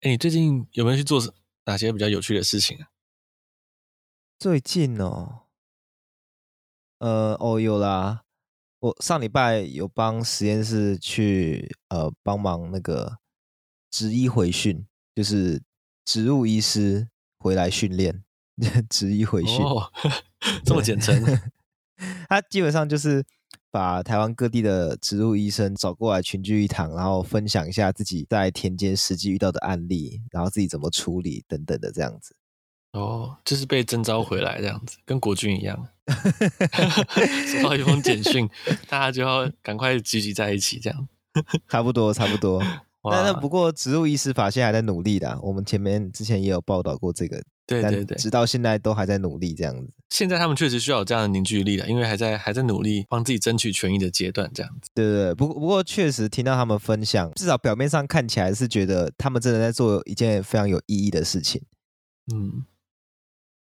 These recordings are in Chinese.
哎，你最近有没有去做哪些比较有趣的事情啊？最近哦，呃，哦，有啦，我上礼拜有帮实验室去呃帮忙那个职医回训，就是植物医师回来训练，职医回训，哦，这么简称，他基本上就是。把台湾各地的植物医生找过来群聚一堂，然后分享一下自己在田间实际遇到的案例，然后自己怎么处理等等的这样子。哦，就是被征召回来这样子，跟国军一样，收到一封简讯，大家就要赶快聚集在一起，这样。差不多，差不多。那那不过植物医师法现在还在努力的，我们前面之前也有报道过这个。对对对，直到现在都还在努力这样子。现在他们确实需要有这样的凝聚力了，因为还在还在努力帮自己争取权益的阶段这样子。对对对，不过不过确实听到他们分享，至少表面上看起来是觉得他们真的在做一件非常有意义的事情。嗯，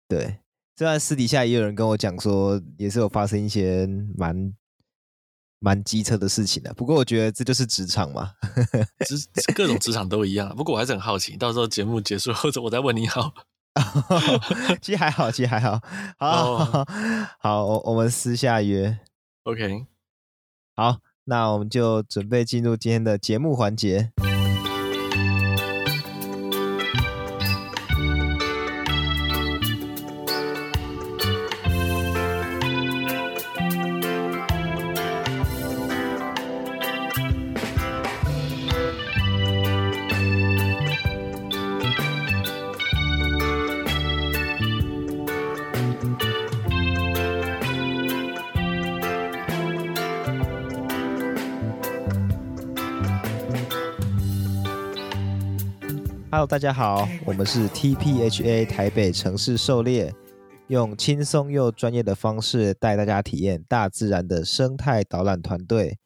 对。虽然私底下也有人跟我讲说，也是有发生一些蛮蛮机车的事情的。不过我觉得这就是职场嘛，职各种职场都一样。不过我还是很好奇，到时候节目结束或者我再问你好。其实还好，其实还好，好，好，我我们私下约，OK，好，那我们就准备进入今天的节目环节。Hello，大家好，我们是 TPHA 台北城市狩猎，用轻松又专业的方式带大家体验大自然的生态导览团队。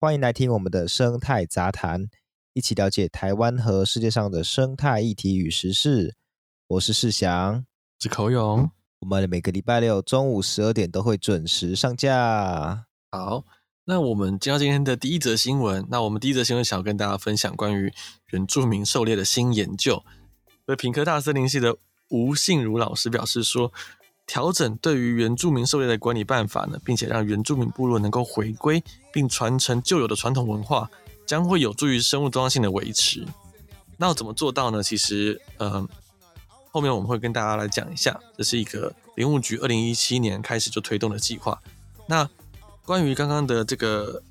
欢迎来听我们的生态杂谈，一起了解台湾和世界上的生态议题与时事。我是世祥，是口勇，我们每个礼拜六中午十二点都会准时上架。好。那我们接到今天的第一则新闻。那我们第一则新闻想要跟大家分享关于原住民狩猎的新研究。而屏科大森林系的吴信如老师表示说，调整对于原住民狩猎的管理办法呢，并且让原住民部落能够回归并传承旧有的传统文化，将会有助于生物多样性的维持。那要怎么做到呢？其实，嗯，后面我们会跟大家来讲一下。这是一个林务局二零一七年开始就推动的计划。那关于刚刚的这个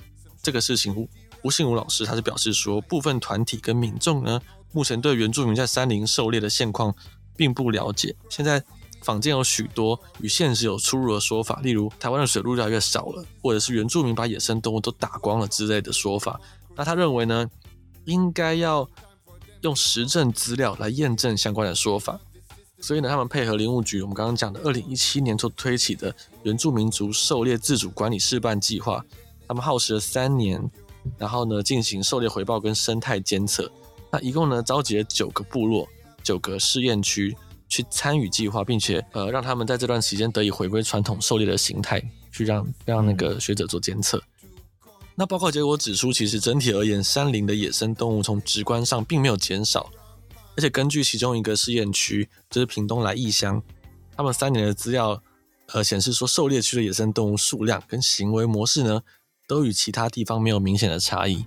这个事情，吴吴信武老师他是表示说，部分团体跟民众呢，目前对原住民在山林狩猎的现况并不了解。现在坊间有许多与现实有出入的说法，例如台湾的水鹿越来越少了，或者是原住民把野生动物都打光了之类的说法。那他认为呢，应该要用实证资料来验证相关的说法。所以呢，他们配合林务局，我们刚刚讲的二零一七年所推起的原住民族狩猎自主管理试办计划，他们耗时了三年，然后呢进行狩猎回报跟生态监测，那一共呢召集了九个部落、九个试验区去参与计划，并且呃让他们在这段时间得以回归传统狩猎的形态，去让让那个学者做监测。那报告结果指出，其实整体而言，山林的野生动物从直观上并没有减少。而且根据其中一个试验区，就是屏东来义乡，他们三年的资料，呃，显示说狩猎区的野生动物数量跟行为模式呢，都与其他地方没有明显的差异。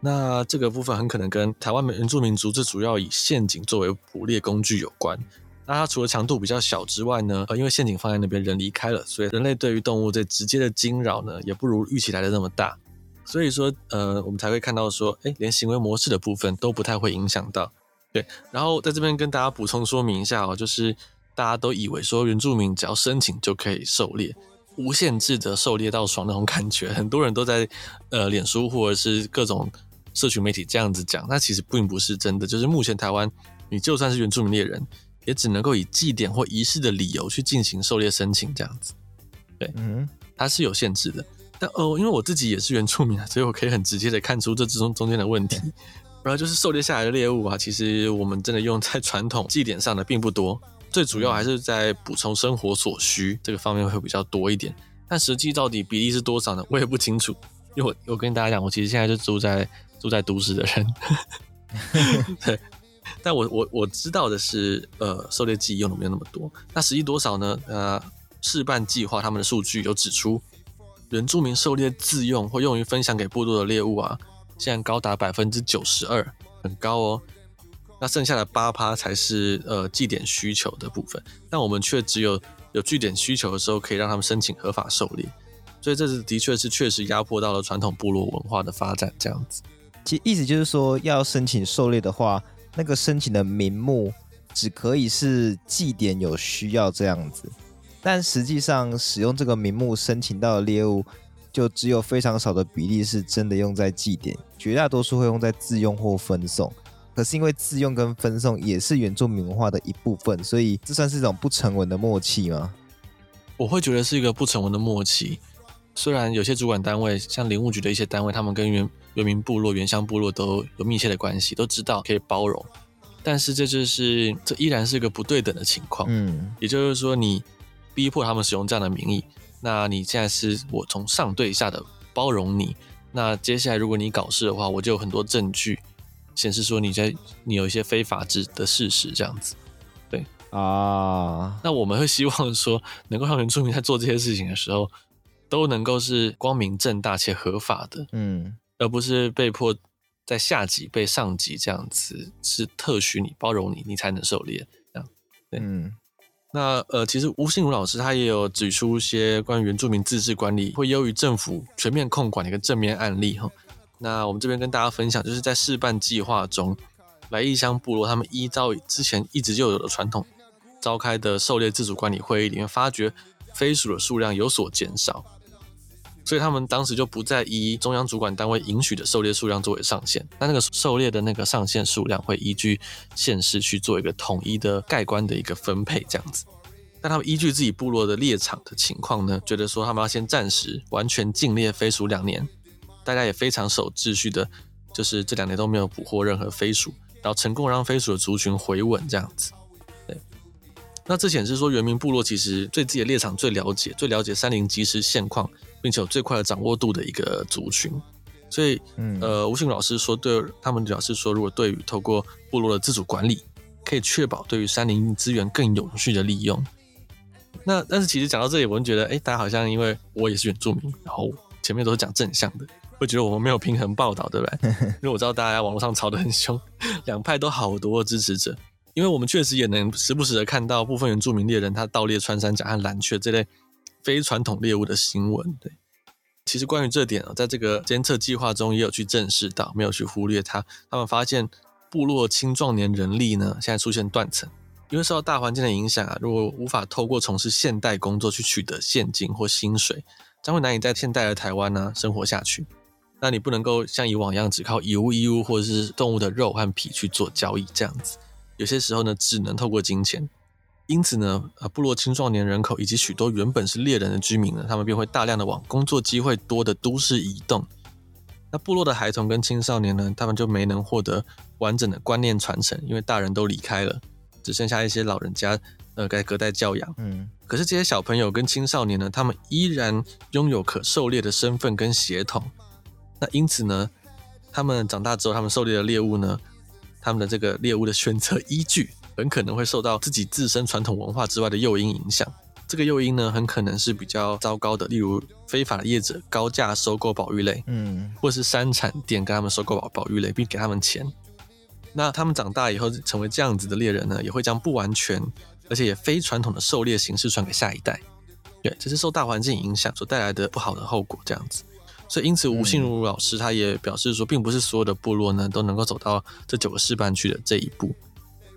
那这个部分很可能跟台湾原住民族最主要以陷阱作为捕猎工具有关。那它除了强度比较小之外呢，呃，因为陷阱放在那边，人离开了，所以人类对于动物最直接的惊扰呢，也不如预期来的那么大。所以说，呃，我们才会看到说，诶，连行为模式的部分都不太会影响到。对，然后在这边跟大家补充说明一下哦，就是大家都以为说原住民只要申请就可以狩猎，无限制的狩猎到爽那种感觉，很多人都在呃脸书或者是各种社群媒体这样子讲，那其实并不是真的。就是目前台湾，你就算是原住民猎人，也只能够以祭典或仪式的理由去进行狩猎申请这样子。对，嗯，它是有限制的。但哦，因为我自己也是原住民啊，所以我可以很直接的看出这之中中间的问题。然后就是狩猎下来的猎物啊，其实我们真的用在传统祭典上的并不多，最主要还是在补充生活所需这个方面会比较多一点。但实际到底比例是多少呢？我也不清楚。因为我我跟大家讲，我其实现在就住在住在都市的人，对，但我我我知道的是，呃，狩猎记忆用的没有那么多。那实际多少呢？呃，事办计划他们的数据有指出，原住民狩猎自用或用于分享给部落的猎物啊，现在高达百分之九十二，很高哦。那剩下的八趴才是呃祭典需求的部分，但我们却只有有祭典需求的时候可以让他们申请合法狩猎，所以这是的确是确实压迫到了传统部落文化的发展这样子。其实意思就是说，要申请狩猎的话，那个申请的名目只可以是祭典有需要这样子，但实际上使用这个名目申请到的猎物，就只有非常少的比例是真的用在祭典，绝大多数会用在自用或分送。可是因为自用跟分送也是原住民文化的一部分，所以这算是一种不成文的默契吗？我会觉得是一个不成文的默契。虽然有些主管单位，像林务局的一些单位，他们跟原原民部落、原乡部落都有密切的关系，都知道可以包容，但是这就是这依然是一个不对等的情况。嗯，也就是说，你逼迫他们使用这样的名义，那你现在是我从上对下的包容你，那接下来如果你搞事的话，我就有很多证据。显示说你在你有一些非法制的事实这样子，对啊，那我们会希望说能够让原住民在做这些事情的时候都能够是光明正大且合法的，嗯，而不是被迫在下级被上级这样子是特许你包容你你才能狩猎这样，对，嗯，那呃其实吴信如老师他也有指出一些关于原住民自治管理会优于政府全面控管的一个正面案例哈。那我们这边跟大家分享，就是在试办计划中，来义乡部落他们依照之前一直就有的传统召开的狩猎自主管理会议里面，发觉飞鼠的数量有所减少，所以他们当时就不再以中央主管单位允许的狩猎数量作为上限，那那个狩猎的那个上限数量会依据县市去做一个统一的概观的一个分配这样子，但他们依据自己部落的猎场的情况呢，觉得说他们要先暂时完全禁猎飞鼠两年。大家也非常守秩序的，就是这两年都没有捕获任何飞鼠，然后成功让飞鼠的族群回稳这样子。对，那这显示说原民部落其实对自己的猎场最了解，最了解山林即时现况，并且有最快的掌握度的一个族群。所以，嗯、呃，吴信老师说，对他们表示说，如果对于透过部落的自主管理，可以确保对于山林资源更有序的利用。那但是其实讲到这里，我就觉得，哎，大家好像因为我也是原住民，然后前面都是讲正向的。会觉得我们没有平衡报道，对不对？因为我知道大家网络上吵得很凶，两派都好多支持者。因为我们确实也能时不时的看到部分原住民猎人他盗猎穿山甲和蓝鹊这类非传统猎物的新闻。对，其实关于这点啊，在这个监测计划中也有去证实到，没有去忽略它。他们发现部落青壮年人力呢，现在出现断层，因为受到大环境的影响啊，如果无法透过从事现代工作去取得现金或薪水，将会难以在现代的台湾呢生活下去。那你不能够像以往一样只靠以物易物，或者是动物的肉和皮去做交易这样子。有些时候呢，只能透过金钱。因此呢，呃，部落青壮年人口以及许多原本是猎人的居民呢，他们便会大量的往工作机会多的都市移动。那部落的孩童跟青少年呢，他们就没能获得完整的观念传承，因为大人都离开了，只剩下一些老人家，呃，该隔代教养。嗯。可是这些小朋友跟青少年呢，他们依然拥有可狩猎的身份跟血统。那因此呢，他们长大之后，他们狩猎的猎物呢，他们的这个猎物的选择依据，很可能会受到自己自身传统文化之外的诱因影响。这个诱因呢，很可能是比较糟糕的，例如非法的业者高价收购保育类，嗯，或是山产店跟他们收购保保育类，并给他们钱。那他们长大以后成为这样子的猎人呢，也会将不完全而且也非传统的狩猎形式传给下一代。对，这是受大环境影响所带来的不好的后果，这样子。所以，因此吴信如老师他也表示说，并不是所有的部落呢都能够走到这九个示范区的这一步。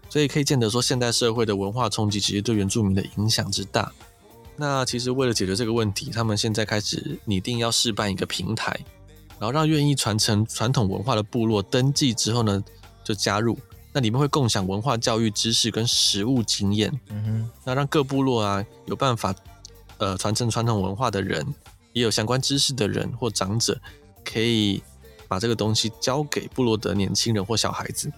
所以可以见得说，现代社会的文化冲击其实对原住民的影响之大。那其实为了解决这个问题，他们现在开始拟定要示办一个平台，然后让愿意传承传统文化的部落登记之后呢，就加入。那里面会共享文化教育知识跟实务经验。嗯哼，那让各部落啊有办法呃传承传统文化的人。也有相关知识的人或长者，可以把这个东西交给部落的年轻人或小孩子。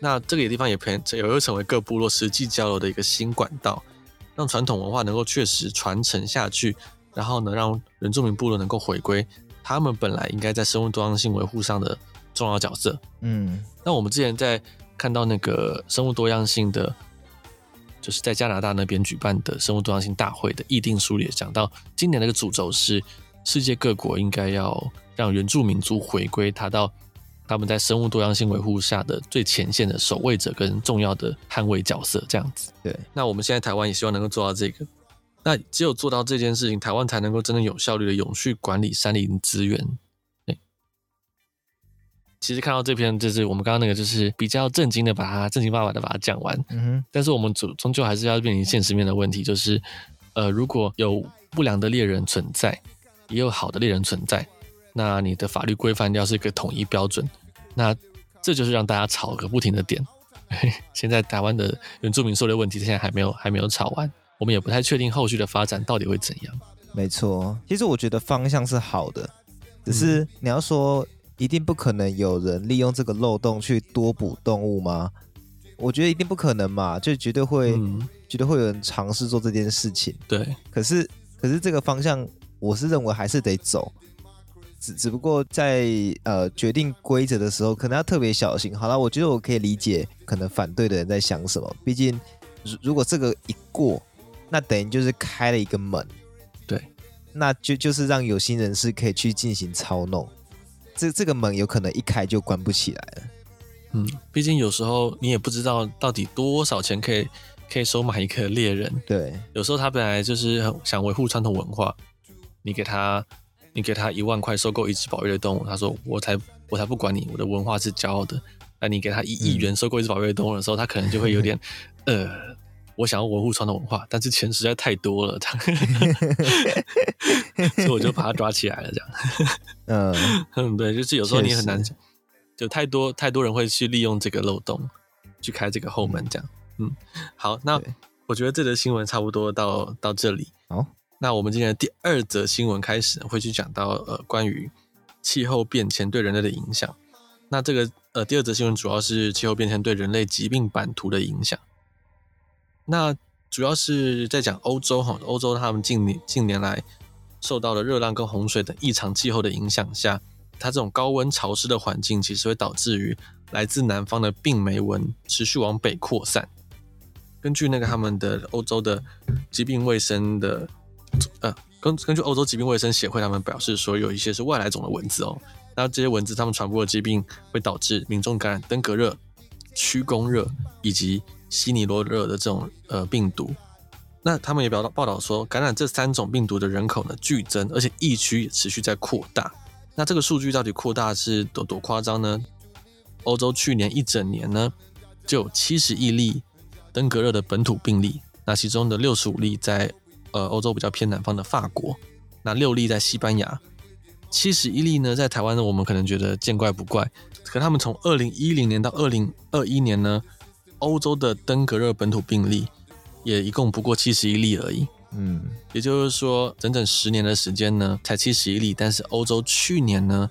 那这个地方也培也会成为各部落实际交流的一个新管道，让传统文化能够确实传承下去，然后呢，让原住民部落能够回归他们本来应该在生物多样性维护上的重要角色。嗯，那我们之前在看到那个生物多样性的，就是在加拿大那边举办的生物多样性大会的议定书里讲到，今年那个主轴是世界各国应该要让原住民族回归他到他们在生物多样性维护下的最前线的守卫者跟重要的捍卫角色，这样子。对，那我们现在台湾也希望能够做到这个。那只有做到这件事情，台湾才能够真正有效率的永续管理山林资源。对，其实看到这篇，就是我们刚刚那个，就是比较震惊的，把它正经八百的把它讲完。嗯哼。但是我们终终究还是要面临现实面的问题，就是呃，如果有不良的猎人存在，也有好的猎人存在，那你的法律规范要是一个统一标准，那这就是让大家吵个不停的点。现在台湾的原住民狩猎问题，现在还没有还没有吵完。我们也不太确定后续的发展到底会怎样。没错，其实我觉得方向是好的，只是你要说一定不可能有人利用这个漏洞去多捕动物吗？我觉得一定不可能嘛，就绝对会，嗯、绝对会有人尝试做这件事情。对，可是可是这个方向，我是认为还是得走，只只不过在呃决定规则的时候，可能要特别小心。好了，我觉得我可以理解可能反对的人在想什么，毕竟如如果这个一过。那等于就是开了一个门，对，那就就是让有心人士可以去进行操弄，这这个门有可能一开就关不起来了。嗯，毕竟有时候你也不知道到底多少钱可以可以收买一个猎人。对，有时候他本来就是想维护传统文化，你给他你给他一万块收购一只保育类动物，他说我才我才不管你，我的文化是骄傲的。那你给他一亿元收购一只保育类动物的时候，嗯、他可能就会有点 呃。我想要维护传统文化，但是钱实在太多了，所以我就把它抓起来了，这样。嗯 嗯，对，就是有时候你很难，就太多太多人会去利用这个漏洞去开这个后门，这样。嗯，好，那我觉得这则新闻差不多到到这里。好，那我们今天的第二则新闻开始会去讲到呃关于气候变迁对人类的影响。那这个呃第二则新闻主要是气候变迁对人类疾病版图的影响。那主要是在讲欧洲哈，欧洲他们近年近年来受到了热浪跟洪水等异常气候的影响下，它这种高温潮湿的环境，其实会导致于来自南方的病媒蚊持续往北扩散。根据那个他们的欧洲的疾病卫生的呃，根根据欧洲疾病卫生协会，他们表示说，有一些是外来种的蚊子哦，那这些蚊子他们传播的疾病会导致民众感染登革热、曲弓热以及西尼罗热的这种呃病毒，那他们也报道报道说，感染这三种病毒的人口呢剧增，而且疫区也持续在扩大。那这个数据到底扩大是多多夸张呢？欧洲去年一整年呢，就有七十亿例登革热的本土病例，那其中的六十五例在呃欧洲比较偏南方的法国，那六例在西班牙，七十一例呢在台湾呢，我们可能觉得见怪不怪，可他们从二零一零年到二零二一年呢。欧洲的登革热本土病例也一共不过七十一例而已，嗯，也就是说整整十年的时间呢，才七十一例。但是欧洲去年呢，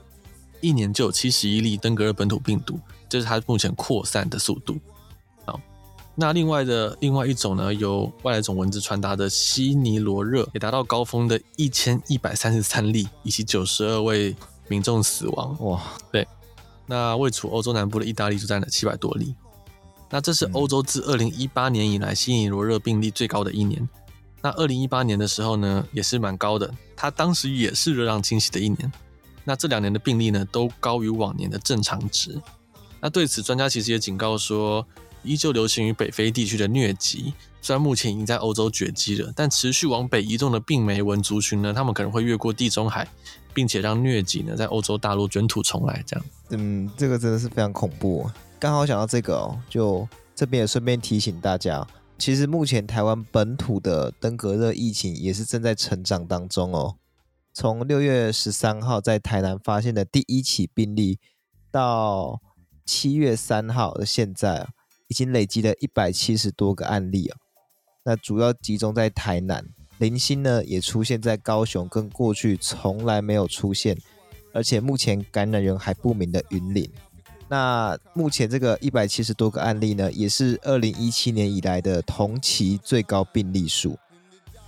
一年就有七十一例登革热本土病毒，这是它目前扩散的速度。好，那另外的另外一种呢，由外来种蚊子传达的西尼罗热也达到高峰的一千一百三十三例，以及九十二位民众死亡。哇，对，那位处欧洲南部的意大利就占了七百多例。那这是欧洲自二零一八年以来西尼罗热病例最高的一年。那二零一八年的时候呢，也是蛮高的。它当时也是热浪侵袭的一年。那这两年的病例呢，都高于往年的正常值。那对此，专家其实也警告说，依旧流行于北非地区的疟疾，虽然目前已经在欧洲绝迹了，但持续往北移动的病媒蚊族群呢，他们可能会越过地中海，并且让疟疾呢在欧洲大陆卷土重来。这样，嗯，这个真的是非常恐怖。刚好想到这个哦，就这边也顺便提醒大家，其实目前台湾本土的登革热疫情也是正在成长当中哦。从六月十三号在台南发现的第一起病例，到七月三号的现在，已经累积了一百七十多个案例啊。那主要集中在台南，零星呢也出现在高雄，跟过去从来没有出现，而且目前感染源还不明的云林。那目前这个一百七十多个案例呢，也是二零一七年以来的同期最高病例数。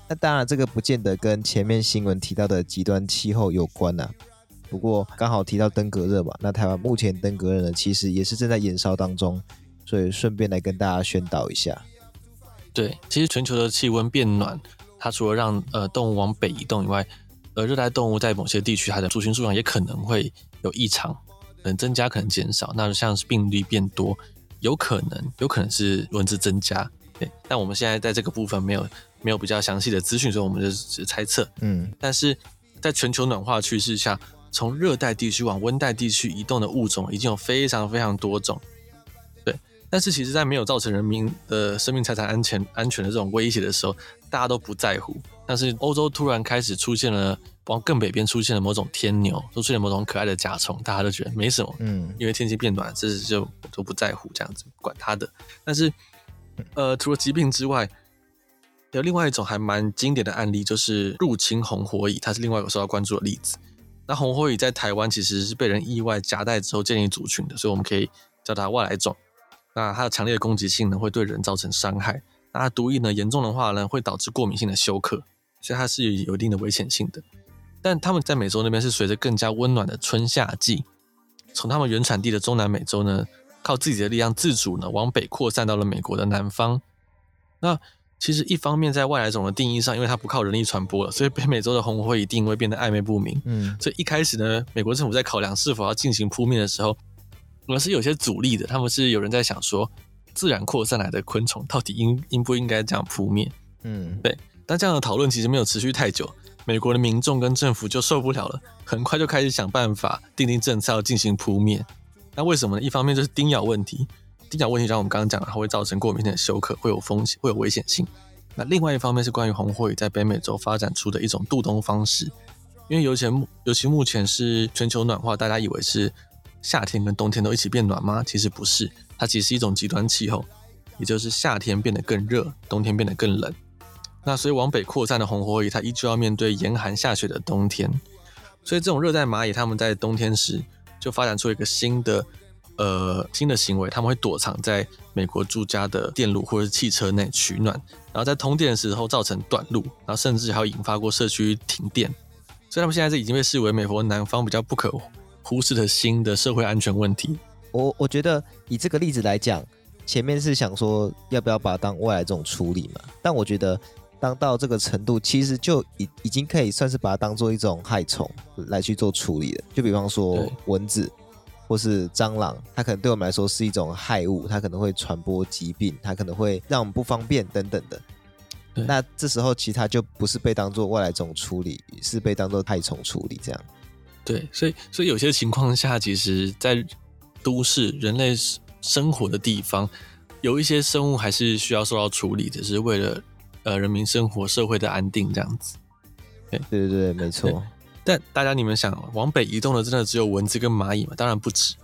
那当然，这个不见得跟前面新闻提到的极端气候有关呐、不过刚好提到登革热嘛，那台湾目前登革热呢，其实也是正在延烧当中，所以顺便来跟大家宣导一下。对，其实全球的气温变暖，它除了让呃动物往北移动以外，呃热带动物在某些地区它的族群数量也可能会有异常，能增加，可能减少。那像是病例变多，有可能有可能是轮子增加。对，但我们现在在这个部分没有没有比较详细的资讯，所以我们就只猜测。嗯，但是在全球暖化趋势下，从热带地区往温带地区移动的物种已经有非常非常多种。对但是其实，在没有造成人民的生命财产安全安全的这种威胁的时候，大家都不在乎。但是欧洲突然开始出现了，往更北边出现了某种天牛，都出现了某种可爱的甲虫，大家都觉得没什么，嗯，因为天气变暖，这是就都不在乎这样子，管它的。但是，呃，除了疾病之外，有另外一种还蛮经典的案例，就是入侵红火蚁，它是另外一个受到关注的例子。那红火蚁在台湾其实是被人意外夹带之后建立族群的，所以我们可以叫它外来种。那它的强烈的攻击性呢，会对人造成伤害。那它毒液呢，严重的话呢，会导致过敏性的休克，所以它是有一定的危险性的。但他们在美洲那边是随着更加温暖的春夏季，从他们原产地的中南美洲呢，靠自己的力量自主呢，往北扩散到了美国的南方。那其实一方面在外来种的定义上，因为它不靠人力传播了，所以北美洲的红火蚁定位变得暧昧不明。嗯，所以一开始呢，美国政府在考量是否要进行扑灭的时候。我们是有些阻力的，他们是有人在想说，自然扩散来的昆虫到底应应不应该这样扑灭？嗯，对。但这样的讨论其实没有持续太久，美国的民众跟政府就受不了了，很快就开始想办法订定政策要进行扑灭。那为什么呢？一方面就是叮咬问题，叮咬问题像我们刚刚讲的，它会造成过敏性的休克，会有风险，会有危险性。那另外一方面是关于红火蚁在北美洲发展出的一种渡冬方式，因为尤其目尤其目前是全球暖化，大家以为是。夏天跟冬天都一起变暖吗？其实不是，它其实是一种极端气候，也就是夏天变得更热，冬天变得更冷。那所以往北扩散的红火蚁，它依旧要面对严寒下雪的冬天。所以这种热带蚂蚁，它们在冬天时就发展出一个新的呃新的行为，他们会躲藏在美国住家的电路或者是汽车内取暖，然后在通电的时候造成短路，然后甚至还有引发过社区停电。所以他们现在是已经被视为美国南方比较不可忽视的新的社会安全问题。我我觉得以这个例子来讲，前面是想说要不要把它当外来这种处理嘛？但我觉得当到这个程度，其实就已已经可以算是把它当做一种害虫来去做处理了。就比方说蚊子或是蟑螂，它可能对我们来说是一种害物，它可能会传播疾病，它可能会让我们不方便等等的。那这时候其他就不是被当做外来种处理，是被当做害虫处理这样。对，所以所以有些情况下，其实，在都市人类生活的地方，有一些生物还是需要受到处理的，是为了呃人民生活、社会的安定这样子。对对对对，没错。但大家你们想，往北移动的真的只有蚊子跟蚂蚁吗？当然不止，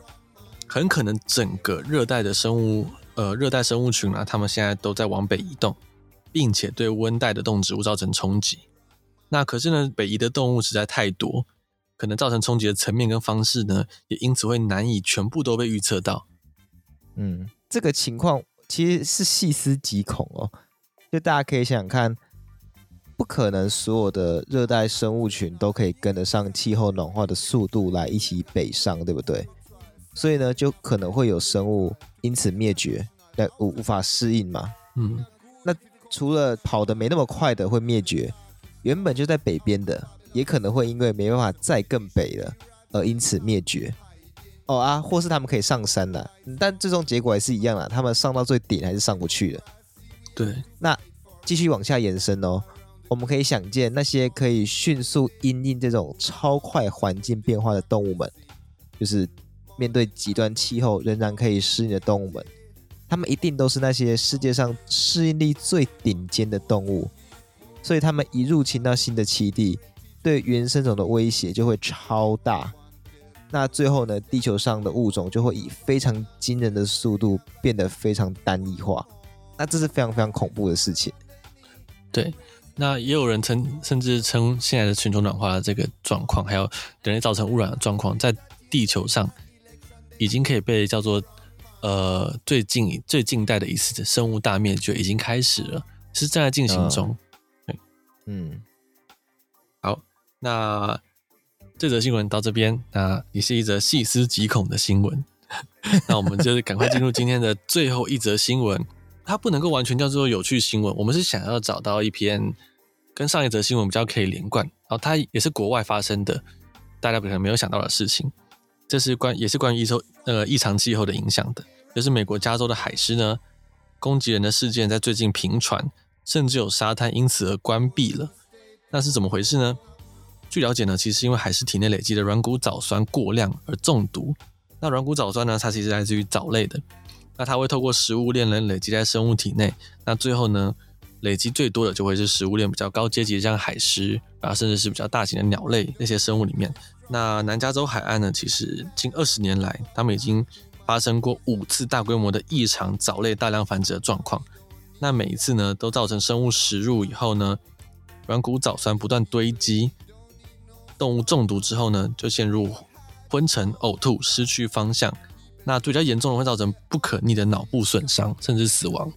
很可能整个热带的生物，呃，热带生物群啊，他们现在都在往北移动，并且对温带的动植物造成冲击。那可是呢，北移的动物实在太多。可能造成冲击的层面跟方式呢，也因此会难以全部都被预测到。嗯，这个情况其实是细思极恐哦。就大家可以想想看，不可能所有的热带生物群都可以跟得上气候暖化的速度来一起北上，对不对？所以呢，就可能会有生物因此灭绝，但无无法适应嘛。嗯，那除了跑得没那么快的会灭绝，原本就在北边的。也可能会因为没办法再更北了，而因此灭绝。哦啊，或是他们可以上山了，但最终结果还是一样啦，他们上到最顶还是上不去的。对，那继续往下延伸哦，我们可以想见那些可以迅速因应这种超快环境变化的动物们，就是面对极端气候仍然可以适应的动物们，他们一定都是那些世界上适应力最顶尖的动物，所以他们一入侵到新的栖地。对原生种的威胁就会超大，那最后呢，地球上的物种就会以非常惊人的速度变得非常单一化，那这是非常非常恐怖的事情。对，那也有人称，甚至称现在的全球暖化的这个状况，还有人类造成污染的状况，在地球上已经可以被叫做呃最近最近代的一次的生物大灭绝已经开始了，是正在进行中。嗯。嗯那这则新闻到这边，那也是一则细思极恐的新闻。那我们就是赶快进入今天的最后一则新闻。它不能够完全叫做有趣新闻，我们是想要找到一篇跟上一则新闻比较可以连贯，然后它也是国外发生的，大家可能没有想到的事情。这是关也是关于异洲呃异常气候的影响的，就是美国加州的海狮呢攻击人的事件在最近频传，甚至有沙滩因此而关闭了。那是怎么回事呢？据了解呢，其实因为海狮体内累积的软骨藻酸过量而中毒。那软骨藻酸呢，它其实来自于藻类的。那它会透过食物链呢累积在生物体内，那最后呢，累积最多的就会是食物链比较高阶级的，像海狮，然后甚至是比较大型的鸟类那些生物里面。那南加州海岸呢，其实近二十年来，他们已经发生过五次大规模的异常藻类大量繁殖的状况。那每一次呢，都造成生物食入以后呢，软骨藻酸不断堆积，动物中毒之后呢，就陷入昏沉、呕吐、失去方向。那比较严重的会造成不可逆的脑部损伤，甚至死亡。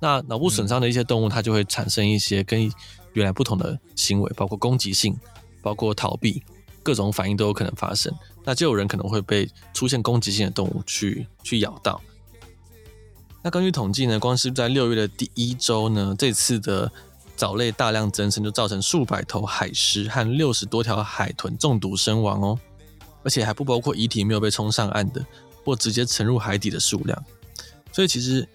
那脑部损伤的一些动物，它就会产生一些跟原来不同的行为，包括攻击性，包括逃避，各种反应都有可能发生。那就有人可能会被出现攻击性的动物去去咬到。那根据统计呢，光是在六月的第一周呢，这次的藻类大量增生，就造成数百头海狮和六十多条海豚中毒身亡哦，而且还不包括遗体没有被冲上岸的。或直接沉入海底的数量，所以其实，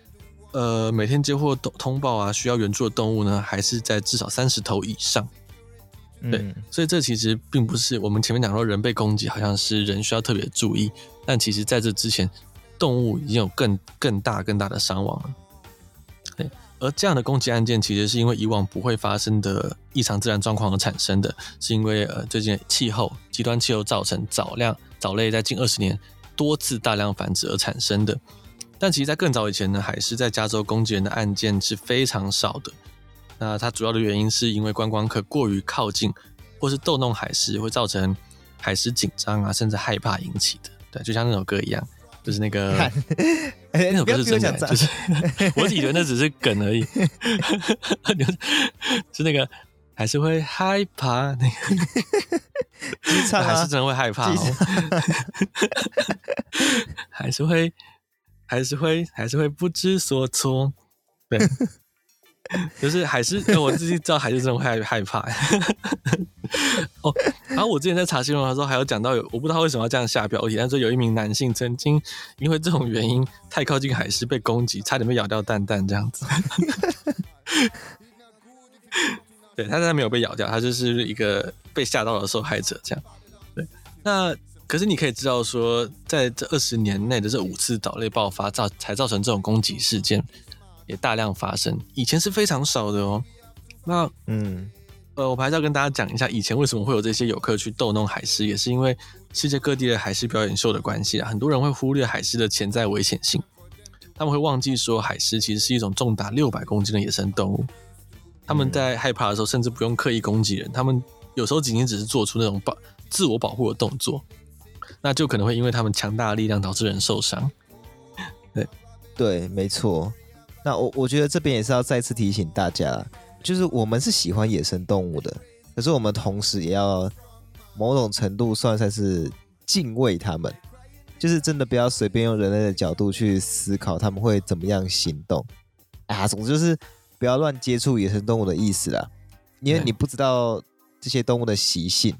呃，每天接获通通报啊，需要援助的动物呢，还是在至少三十头以上。对，嗯、所以这其实并不是我们前面讲说人被攻击，好像是人需要特别注意，但其实在这之前，动物已经有更更大更大的伤亡了。对，而这样的攻击案件，其实是因为以往不会发生的异常自然状况而产生的，是因为呃最近气候极端气候造成藻量藻类在近二十年。多次大量繁殖而产生的，但其实，在更早以前呢，海狮在加州攻击人的案件是非常少的。那它主要的原因是因为观光客过于靠近，或是逗弄海狮，会造成海狮紧张啊，甚至害怕引起的。对，就像那首歌一样，就是那个，看 那首歌是真的，就是 我以为那只是梗而已，是那个。还是会害怕那个，还是真的会害怕哦。还是会，还是会，还是会不知所措。对，就是还是我自己知道，还是真的会害害怕。哦，然后我之前在查新闻的时候，还有讲到有，我不知道为什么要这样下标题，但是有一名男性曾经因为这种原因太靠近海狮被攻击，差点被咬掉蛋蛋这样子。对，他现在没有被咬掉，他就是一个被吓到的受害者，这样。对，那可是你可以知道说，在这二十年内的这五次岛类爆发造才造成这种攻击事件也大量发生，以前是非常少的哦。那嗯，呃，我还是要跟大家讲一下，以前为什么会有这些游客去逗弄海狮，也是因为世界各地的海狮表演秀的关系啊。很多人会忽略海狮的潜在危险性，他们会忘记说海狮其实是一种重达六百公斤的野生动物。他们在害怕的时候，甚至不用刻意攻击人，他们有时候仅仅只是做出那种保自我保护的动作，那就可能会因为他们强大的力量导致人受伤。对，对，没错。那我我觉得这边也是要再次提醒大家，就是我们是喜欢野生动物的，可是我们同时也要某种程度算算是敬畏他们，就是真的不要随便用人类的角度去思考他们会怎么样行动。啊，总之就是。不要乱接触野生动物的意思啦，因为你不知道这些动物的习性。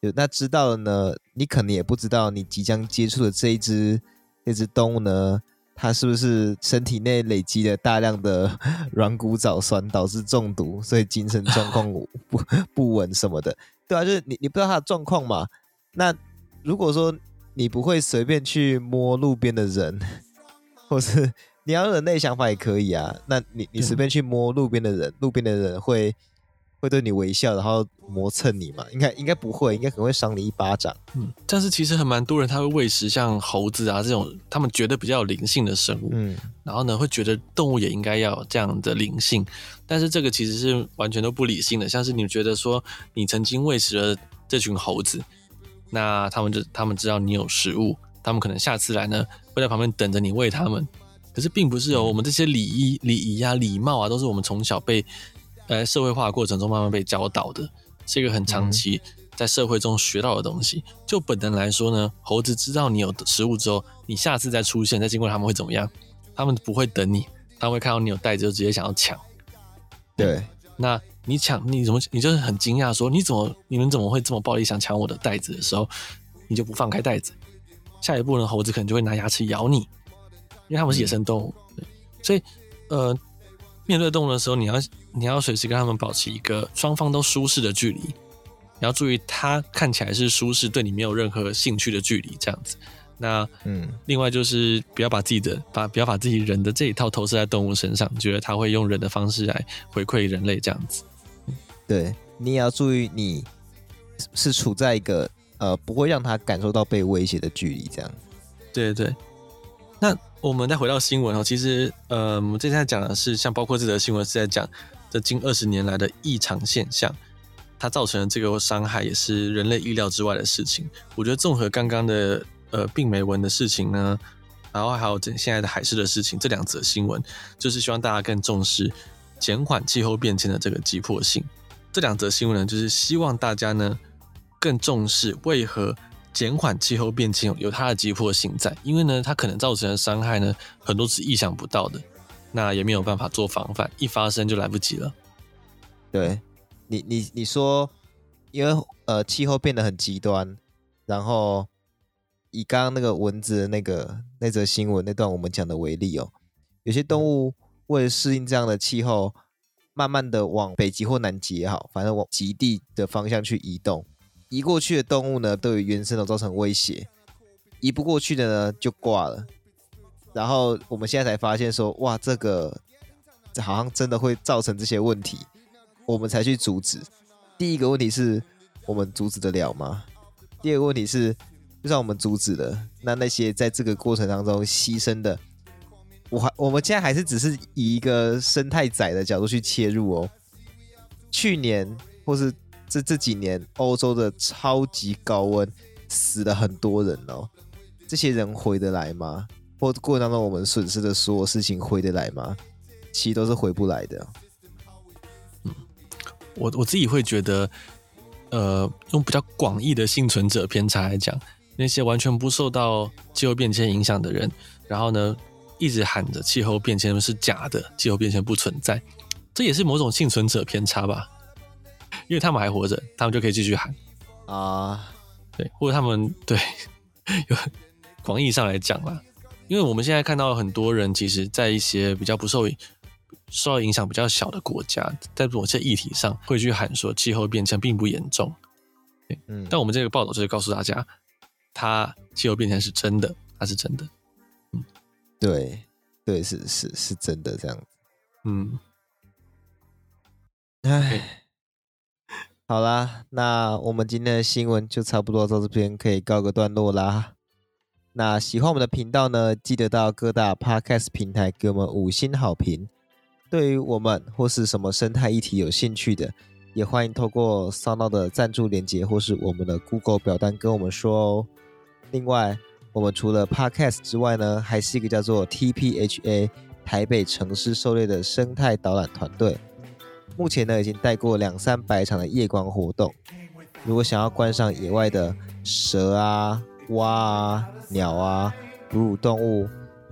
有那知道了呢，你可能也不知道你即将接触的这一只这只动物呢，它是不是身体内累积了大量的 软骨藻酸导致中毒，所以精神状况 不不稳什么的，对啊，就是你你不知道它的状况嘛。那如果说你不会随便去摸路边的人，或是。你要人类想法也可以啊，那你你随便去摸路边的人，嗯、路边的人会会对你微笑，然后磨蹭你嘛？应该应该不会，应该可能会赏你一巴掌。嗯，但是其实很蛮多人他会喂食像猴子啊这种他们觉得比较有灵性的生物，嗯，然后呢会觉得动物也应该要有这样的灵性，但是这个其实是完全都不理性的。像是你觉得说你曾经喂食了这群猴子，那他们就他们知道你有食物，他们可能下次来呢会在旁边等着你喂他们。可是并不是哦，我们这些礼仪、礼仪啊、礼貌啊，都是我们从小被呃社会化过程中慢慢被教导的，是一个很长期在社会中学到的东西。就本能来说呢，猴子知道你有食物之后，你下次再出现再经过他们会怎么样？他们不会等你，他会看到你有袋子就直接想要抢。对，那你抢你怎么你就是很惊讶说你怎么你们怎么会这么暴力想抢我的袋子的时候，你就不放开袋子。下一步呢，猴子可能就会拿牙齿咬你，因为它们是野生动物，对，所以呃。面对动物的时候，你要你要随时跟他们保持一个双方都舒适的距离。你要注意，它看起来是舒适，对你没有任何兴趣的距离，这样子。那嗯，另外就是不要把自己的把不要把自己人的这一套投射在动物身上，觉得它会用人的方式来回馈人类这样子。对，你也要注意，你是处在一个呃不会让它感受到被威胁的距离，这样。对对。我们再回到新闻哦，其实，呃，我们接下来讲的是，像包括这则新闻是在讲这近二十年来的异常现象，它造成的这个伤害也是人类意料之外的事情。我觉得综合刚刚的呃病媒蚊的事情呢，然后还有这现在的海事的事情，这两则新闻就是希望大家更重视减缓气候变迁的这个急迫性。这两则新闻呢，就是希望大家呢更重视为何。减缓气候变迁有它的急迫性在，因为呢，它可能造成的伤害呢，很多是意想不到的，那也没有办法做防范，一发生就来不及了。对，你你你说，因为呃气候变得很极端，然后以刚刚那个蚊子那个那则新闻那段我们讲的为例哦，有些动物为了适应这样的气候，慢慢的往北极或南极也好，反正往极地的方向去移动。移过去的动物呢，对于原生的造成威胁；移不过去的呢，就挂了。然后我们现在才发现说，哇，这个这好像真的会造成这些问题，我们才去阻止。第一个问题是我们阻止得了吗？第二个问题是，就算我们阻止了，那那些在这个过程当中牺牲的，我还我们现在还是只是以一个生态仔的角度去切入哦。去年或是。这这几年欧洲的超级高温死了很多人哦，这些人回得来吗？或过程当中我们损失的所有事情回得来吗？其实都是回不来的。嗯，我我自己会觉得，呃，用比较广义的幸存者偏差来讲，那些完全不受到气候变迁影响的人，然后呢，一直喊着气候变迁是假的，气候变迁不存在，这也是某种幸存者偏差吧。因为他们还活着，他们就可以继续喊。啊，对，或者他们 对，有广义上来讲啦，因为我们现在看到很多人，其实，在一些比较不受受到影响比较小的国家，在某些议题上会去喊说气候变迁并不严重，对，嗯，但我们这个报道就是告诉大家，它气候变迁是真的，它是真的，嗯，对，对，是是是真的这样，嗯，唉。好啦，那我们今天的新闻就差不多到这边可以告个段落啦。那喜欢我们的频道呢，记得到各大 Podcast 平台给我们五星好评。对于我们或是什么生态议题有兴趣的，也欢迎透过 SoundOn 的赞助链接或是我们的 Google 表单跟我们说哦。另外，我们除了 Podcast 之外呢，还是一个叫做 TPHA 台北城市狩猎的生态导览团队。目前呢，已经带过两三百场的夜观活动。如果想要观赏野外的蛇啊、蛙啊、鸟啊、哺乳动物，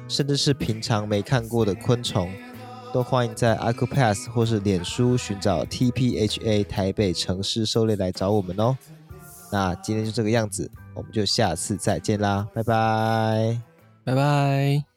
甚至是平常没看过的昆虫，都欢迎在 Acropass 或是脸书寻找 TPHA 台北城市狩猎来找我们哦。那今天就这个样子，我们就下次再见啦，拜拜，拜拜。